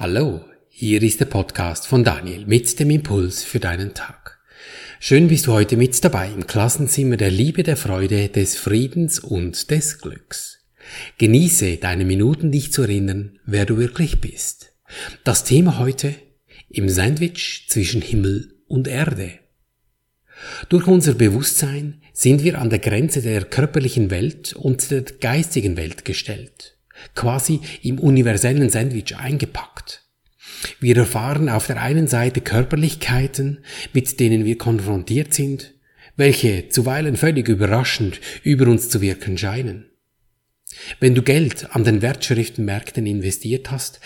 Hallo, hier ist der Podcast von Daniel mit dem Impuls für deinen Tag. Schön bist du heute mit dabei im Klassenzimmer der Liebe, der Freude, des Friedens und des Glücks. Genieße deine Minuten, dich zu erinnern, wer du wirklich bist. Das Thema heute im Sandwich zwischen Himmel und Erde. Durch unser Bewusstsein sind wir an der Grenze der körperlichen Welt und der geistigen Welt gestellt quasi im universellen Sandwich eingepackt. Wir erfahren auf der einen Seite Körperlichkeiten, mit denen wir konfrontiert sind, welche zuweilen völlig überraschend über uns zu wirken scheinen. Wenn du Geld an den Wertschriftenmärkten investiert hast,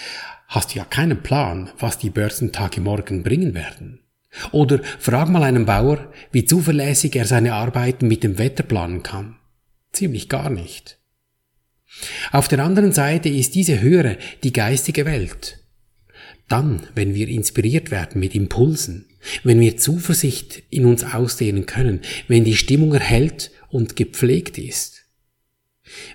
hast du ja keinen Plan, was die Börsentage morgen bringen werden. Oder frag mal einen Bauer, wie zuverlässig er seine Arbeiten mit dem Wetter planen kann. Ziemlich gar nicht. Auf der anderen Seite ist diese höhere die geistige Welt. Dann, wenn wir inspiriert werden mit Impulsen, wenn wir Zuversicht in uns ausdehnen können, wenn die Stimmung erhellt und gepflegt ist.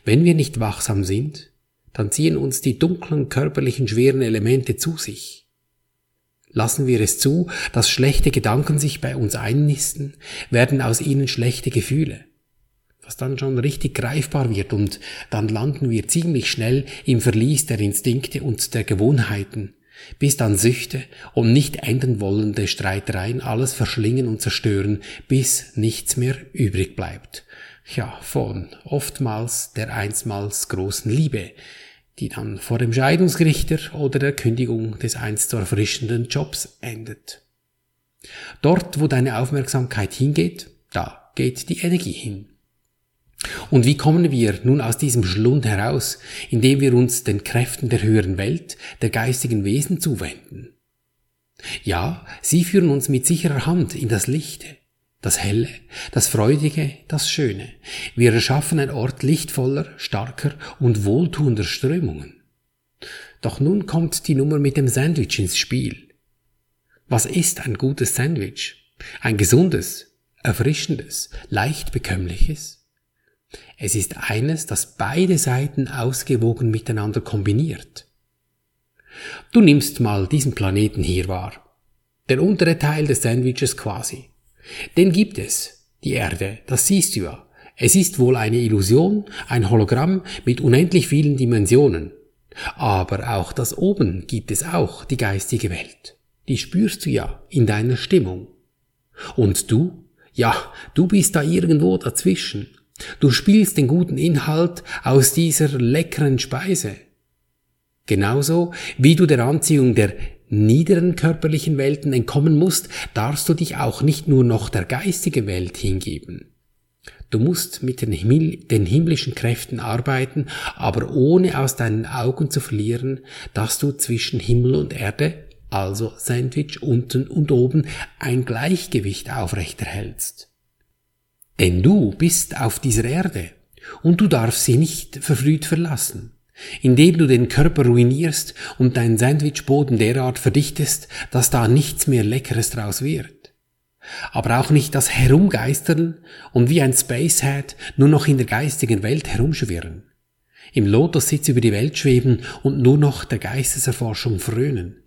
Wenn wir nicht wachsam sind, dann ziehen uns die dunklen körperlichen schweren Elemente zu sich. Lassen wir es zu, dass schlechte Gedanken sich bei uns einnisten, werden aus ihnen schlechte Gefühle was dann schon richtig greifbar wird und dann landen wir ziemlich schnell im Verlies der Instinkte und der Gewohnheiten, bis dann Süchte und nicht enden wollende Streitereien alles verschlingen und zerstören, bis nichts mehr übrig bleibt. Ja, von oftmals der einstmals großen Liebe, die dann vor dem Scheidungsrichter oder der Kündigung des einst so erfrischenden Jobs endet. Dort, wo deine Aufmerksamkeit hingeht, da geht die Energie hin. Und wie kommen wir nun aus diesem Schlund heraus, indem wir uns den Kräften der höheren Welt, der geistigen Wesen zuwenden? Ja, sie führen uns mit sicherer Hand in das Lichte, das Helle, das Freudige, das Schöne. Wir erschaffen ein Ort lichtvoller, starker und wohltuender Strömungen. Doch nun kommt die Nummer mit dem Sandwich ins Spiel. Was ist ein gutes Sandwich? Ein gesundes, erfrischendes, leicht bekömmliches? Es ist eines, das beide Seiten ausgewogen miteinander kombiniert. Du nimmst mal diesen Planeten hier wahr. Der untere Teil des Sandwiches quasi. Den gibt es, die Erde, das siehst du ja. Es ist wohl eine Illusion, ein Hologramm mit unendlich vielen Dimensionen. Aber auch das oben gibt es auch, die geistige Welt. Die spürst du ja in deiner Stimmung. Und du? Ja, du bist da irgendwo dazwischen. Du spielst den guten Inhalt aus dieser leckeren Speise. Genauso wie du der Anziehung der niederen körperlichen Welten entkommen musst, darfst du dich auch nicht nur noch der geistigen Welt hingeben. Du musst mit den, Himmel, den himmlischen Kräften arbeiten, aber ohne aus deinen Augen zu verlieren, dass du zwischen Himmel und Erde, also Sandwich unten und oben, ein Gleichgewicht aufrechterhältst. Denn du bist auf dieser Erde und du darfst sie nicht verfrüht verlassen. Indem du den Körper ruinierst und deinen Sandwichboden derart verdichtest, dass da nichts mehr Leckeres draus wird. Aber auch nicht das Herumgeistern und wie ein Spacehead nur noch in der geistigen Welt herumschwirren. Im Lotussitz über die Welt schweben und nur noch der Geisteserforschung frönen.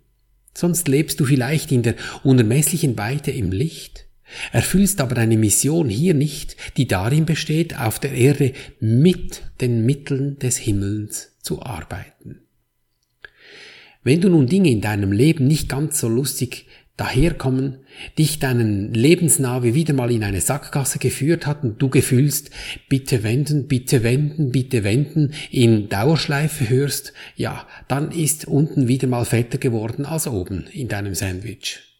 Sonst lebst du vielleicht in der unermesslichen Weite im Licht Erfüllst aber deine Mission hier nicht, die darin besteht, auf der Erde mit den Mitteln des Himmels zu arbeiten. Wenn du nun Dinge in deinem Leben nicht ganz so lustig daherkommen, dich deinen Lebensnavi wieder mal in eine Sackgasse geführt hat und du gefühlst, bitte wenden, bitte wenden, bitte wenden, in Dauerschleife hörst, ja, dann ist unten wieder mal fetter geworden als oben in deinem Sandwich.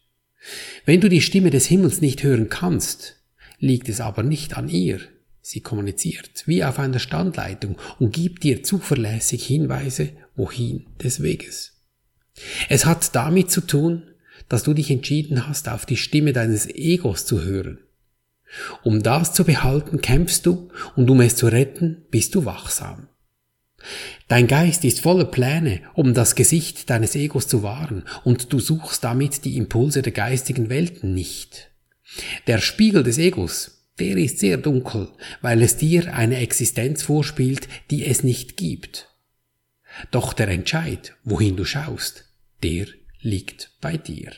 Wenn du die Stimme des Himmels nicht hören kannst, liegt es aber nicht an ihr. Sie kommuniziert wie auf einer Standleitung und gibt dir zuverlässig Hinweise, wohin des Weges. Es hat damit zu tun, dass du dich entschieden hast, auf die Stimme deines Egos zu hören. Um das zu behalten, kämpfst du und um es zu retten, bist du wachsam. Dein Geist ist voller Pläne, um das Gesicht deines Egos zu wahren, und du suchst damit die Impulse der geistigen Welten nicht. Der Spiegel des Egos, der ist sehr dunkel, weil es dir eine Existenz vorspielt, die es nicht gibt. Doch der Entscheid, wohin du schaust, der liegt bei dir.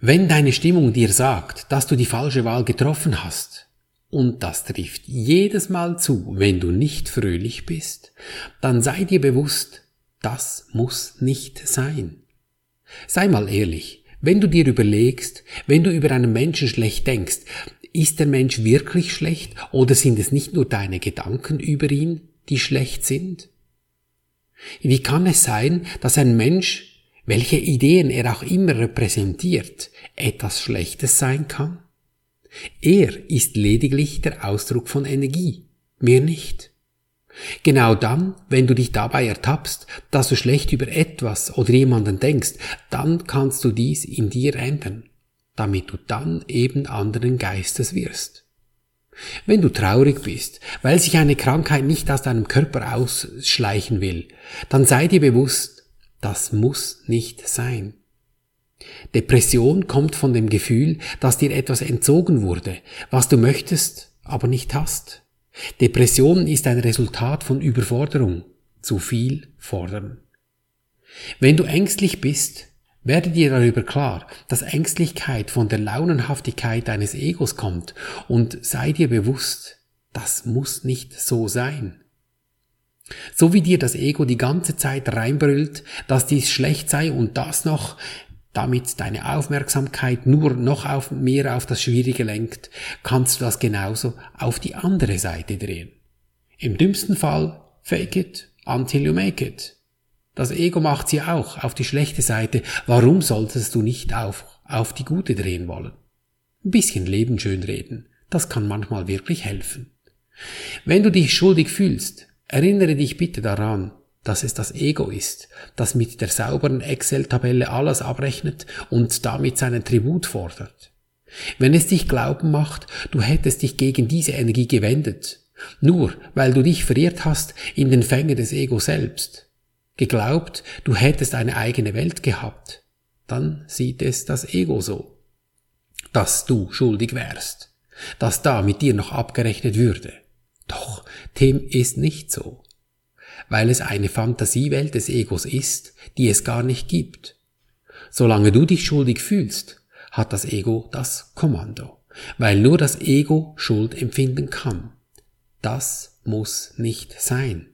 Wenn deine Stimmung dir sagt, dass du die falsche Wahl getroffen hast, und das trifft jedes Mal zu, wenn du nicht fröhlich bist, dann sei dir bewusst, das muss nicht sein. Sei mal ehrlich, wenn du dir überlegst, wenn du über einen Menschen schlecht denkst, ist der Mensch wirklich schlecht oder sind es nicht nur deine Gedanken über ihn, die schlecht sind? Wie kann es sein, dass ein Mensch, welche Ideen er auch immer repräsentiert, etwas Schlechtes sein kann? Er ist lediglich der Ausdruck von Energie, mehr nicht. Genau dann, wenn du dich dabei ertappst, dass du schlecht über etwas oder jemanden denkst, dann kannst du dies in dir ändern, damit du dann eben anderen Geistes wirst. Wenn du traurig bist, weil sich eine Krankheit nicht aus deinem Körper ausschleichen will, dann sei dir bewusst, das muss nicht sein. Depression kommt von dem Gefühl, dass dir etwas entzogen wurde, was du möchtest, aber nicht hast. Depression ist ein Resultat von Überforderung, zu viel fordern. Wenn du ängstlich bist, werde dir darüber klar, dass Ängstlichkeit von der Launenhaftigkeit deines Egos kommt und sei dir bewusst, das muss nicht so sein. So wie dir das Ego die ganze Zeit reinbrüllt, dass dies schlecht sei und das noch, damit deine Aufmerksamkeit nur noch auf, mehr auf das Schwierige lenkt, kannst du das genauso auf die andere Seite drehen. Im dümmsten Fall, fake it until you make it. Das Ego macht sie auch auf die schlechte Seite. Warum solltest du nicht auf, auf die gute drehen wollen? Ein bisschen Leben schön reden. Das kann manchmal wirklich helfen. Wenn du dich schuldig fühlst, erinnere dich bitte daran, dass es das Ego ist, das mit der sauberen Excel-Tabelle alles abrechnet und damit seinen Tribut fordert. Wenn es dich glauben macht, du hättest dich gegen diese Energie gewendet, nur weil du dich verirrt hast in den Fängen des Ego selbst, geglaubt, du hättest eine eigene Welt gehabt, dann sieht es das Ego so, dass du schuldig wärst, dass da mit dir noch abgerechnet würde. Doch dem ist nicht so weil es eine Fantasiewelt des Egos ist, die es gar nicht gibt. Solange du dich schuldig fühlst, hat das Ego das Kommando, weil nur das Ego Schuld empfinden kann. Das muss nicht sein.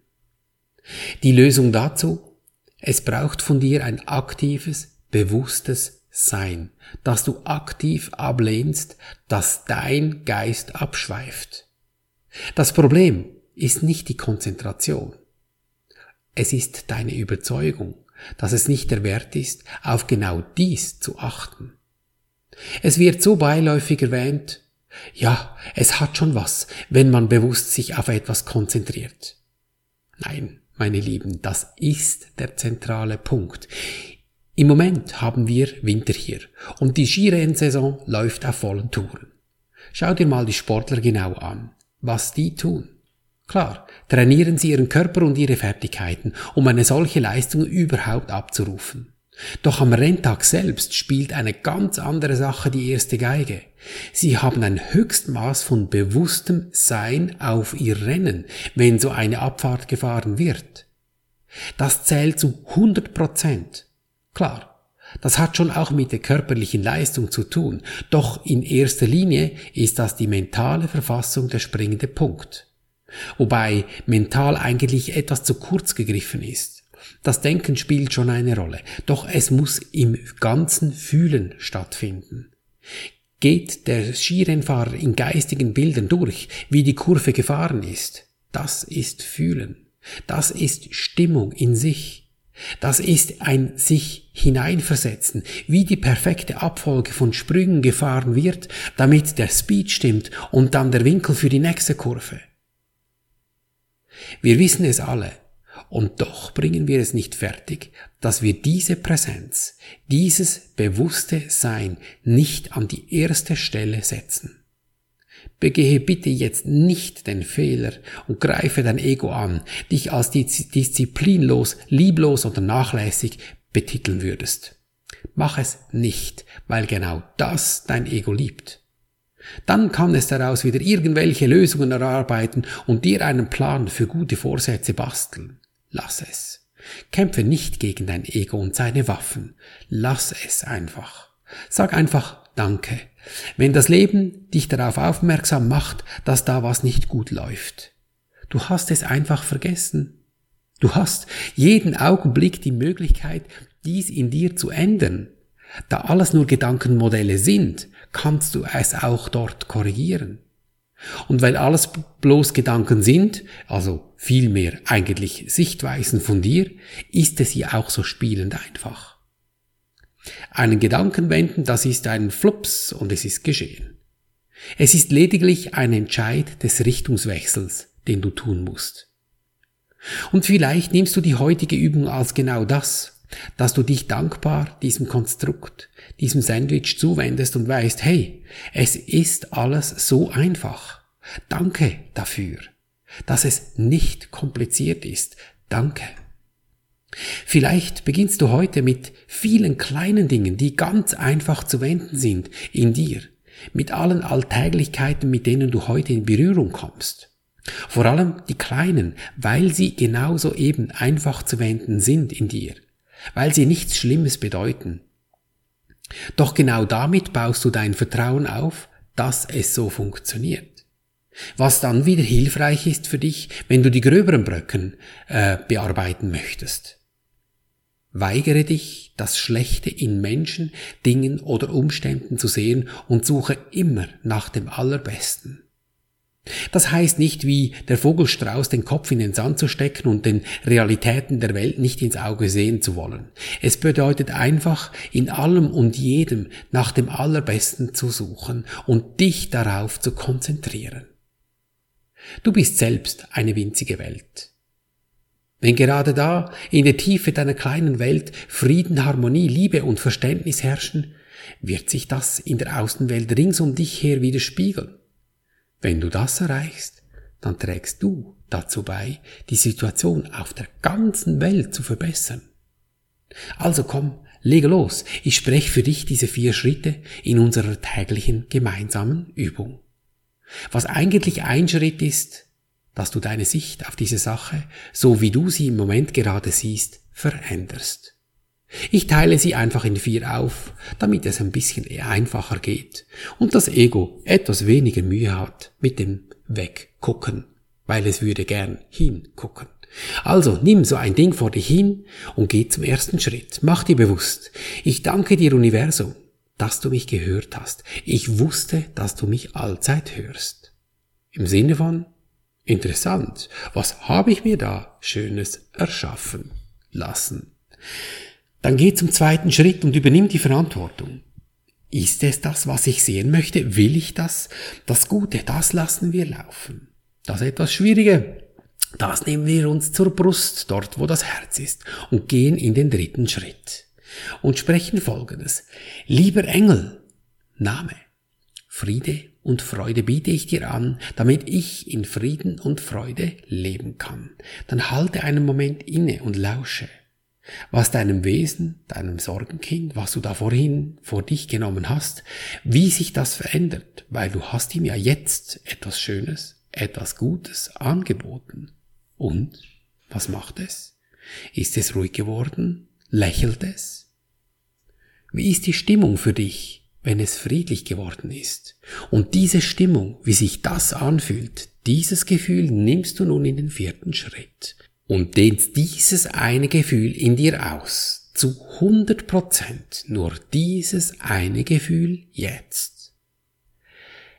Die Lösung dazu? Es braucht von dir ein aktives, bewusstes Sein, dass du aktiv ablehnst, dass dein Geist abschweift. Das Problem ist nicht die Konzentration. Es ist deine Überzeugung, dass es nicht der Wert ist, auf genau dies zu achten. Es wird so beiläufig erwähnt, ja, es hat schon was, wenn man bewusst sich auf etwas konzentriert. Nein, meine Lieben, das ist der zentrale Punkt. Im Moment haben wir Winter hier und die Skirennsaison läuft auf vollen Touren. Schau dir mal die Sportler genau an, was die tun. Klar, trainieren Sie Ihren Körper und Ihre Fertigkeiten, um eine solche Leistung überhaupt abzurufen. Doch am Renntag selbst spielt eine ganz andere Sache die erste Geige. Sie haben ein Höchstmaß von bewusstem Sein auf Ihr Rennen, wenn so eine Abfahrt gefahren wird. Das zählt zu 100 Prozent. Klar, das hat schon auch mit der körperlichen Leistung zu tun, doch in erster Linie ist das die mentale Verfassung der springende Punkt wobei mental eigentlich etwas zu kurz gegriffen ist. Das Denken spielt schon eine Rolle, doch es muss im ganzen Fühlen stattfinden. Geht der Skirennfahrer in geistigen Bildern durch, wie die Kurve gefahren ist, das ist Fühlen. Das ist Stimmung in sich. Das ist ein sich hineinversetzen, wie die perfekte Abfolge von Sprüngen gefahren wird, damit der Speed stimmt und dann der Winkel für die nächste Kurve. Wir wissen es alle, und doch bringen wir es nicht fertig, dass wir diese Präsenz, dieses bewusste Sein nicht an die erste Stelle setzen. Begehe bitte jetzt nicht den Fehler und greife dein Ego an, dich als disziplinlos, lieblos oder nachlässig betiteln würdest. Mach es nicht, weil genau das dein Ego liebt. Dann kann es daraus wieder irgendwelche Lösungen erarbeiten und dir einen Plan für gute Vorsätze basteln. Lass es. Kämpfe nicht gegen dein Ego und seine Waffen. Lass es einfach. Sag einfach Danke. Wenn das Leben dich darauf aufmerksam macht, dass da was nicht gut läuft. Du hast es einfach vergessen. Du hast jeden Augenblick die Möglichkeit, dies in dir zu ändern. Da alles nur Gedankenmodelle sind, kannst du es auch dort korrigieren. Und weil alles bloß Gedanken sind, also vielmehr eigentlich Sichtweisen von dir, ist es ja auch so spielend einfach. Einen Gedanken wenden, das ist ein Flups und es ist geschehen. Es ist lediglich ein Entscheid des Richtungswechsels, den du tun musst. Und vielleicht nimmst du die heutige Übung als genau das, dass du dich dankbar diesem Konstrukt, diesem Sandwich zuwendest und weißt, hey, es ist alles so einfach. Danke dafür, dass es nicht kompliziert ist. Danke. Vielleicht beginnst du heute mit vielen kleinen Dingen, die ganz einfach zu wenden sind in dir, mit allen Alltäglichkeiten, mit denen du heute in Berührung kommst. Vor allem die kleinen, weil sie genauso eben einfach zu wenden sind in dir, weil sie nichts Schlimmes bedeuten. Doch genau damit baust du dein Vertrauen auf, dass es so funktioniert. Was dann wieder hilfreich ist für dich, wenn du die gröberen Bröcken äh, bearbeiten möchtest. Weigere dich, das Schlechte in Menschen, Dingen oder Umständen zu sehen und suche immer nach dem Allerbesten. Das heißt nicht wie der Vogelstrauß den Kopf in den Sand zu stecken und den Realitäten der Welt nicht ins Auge sehen zu wollen. Es bedeutet einfach, in allem und jedem nach dem Allerbesten zu suchen und dich darauf zu konzentrieren. Du bist selbst eine winzige Welt. Wenn gerade da, in der Tiefe deiner kleinen Welt, Frieden, Harmonie, Liebe und Verständnis herrschen, wird sich das in der Außenwelt rings um dich her widerspiegeln. Wenn du das erreichst, dann trägst du dazu bei, die Situation auf der ganzen Welt zu verbessern. Also komm, lege los, ich spreche für dich diese vier Schritte in unserer täglichen gemeinsamen Übung. Was eigentlich ein Schritt ist, dass du deine Sicht auf diese Sache, so wie du sie im Moment gerade siehst, veränderst. Ich teile sie einfach in vier auf, damit es ein bisschen einfacher geht und das Ego etwas weniger Mühe hat mit dem Weggucken, weil es würde gern hingucken. Also nimm so ein Ding vor dich hin und geh zum ersten Schritt. Mach dir bewusst, ich danke dir Universum, dass du mich gehört hast. Ich wusste, dass du mich allzeit hörst. Im Sinne von, interessant, was habe ich mir da Schönes erschaffen lassen? Dann geh zum zweiten Schritt und übernimm die Verantwortung. Ist es das, was ich sehen möchte? Will ich das? Das Gute, das lassen wir laufen. Das etwas Schwierige, das nehmen wir uns zur Brust, dort wo das Herz ist, und gehen in den dritten Schritt. Und sprechen folgendes. Lieber Engel, Name, Friede und Freude biete ich dir an, damit ich in Frieden und Freude leben kann. Dann halte einen Moment inne und lausche was deinem Wesen, deinem Sorgenkind, was du da vorhin vor dich genommen hast, wie sich das verändert, weil du hast ihm ja jetzt etwas Schönes, etwas Gutes angeboten. Und was macht es? Ist es ruhig geworden? Lächelt es? Wie ist die Stimmung für dich, wenn es friedlich geworden ist? Und diese Stimmung, wie sich das anfühlt, dieses Gefühl nimmst du nun in den vierten Schritt und dehnst dieses eine Gefühl in dir aus. Zu 100 Prozent nur dieses eine Gefühl jetzt.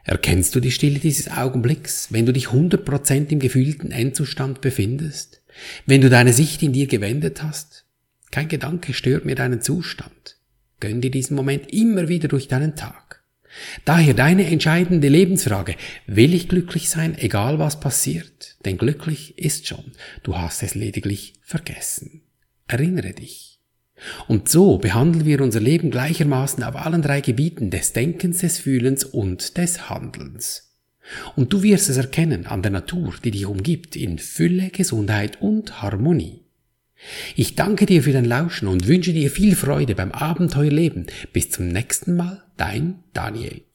Erkennst du die Stille dieses Augenblicks, wenn du dich 100 Prozent im gefühlten Endzustand befindest? Wenn du deine Sicht in dir gewendet hast? Kein Gedanke stört mir deinen Zustand. Gönn dir diesen Moment immer wieder durch deinen Tag. Daher deine entscheidende Lebensfrage, will ich glücklich sein, egal was passiert? Denn glücklich ist schon, du hast es lediglich vergessen. Erinnere dich. Und so behandeln wir unser Leben gleichermaßen auf allen drei Gebieten des Denkens, des Fühlens und des Handelns. Und du wirst es erkennen an der Natur, die dich umgibt, in Fülle, Gesundheit und Harmonie. Ich danke dir für dein Lauschen und wünsche dir viel Freude beim Abenteuerleben. Bis zum nächsten Mal, dein Daniel.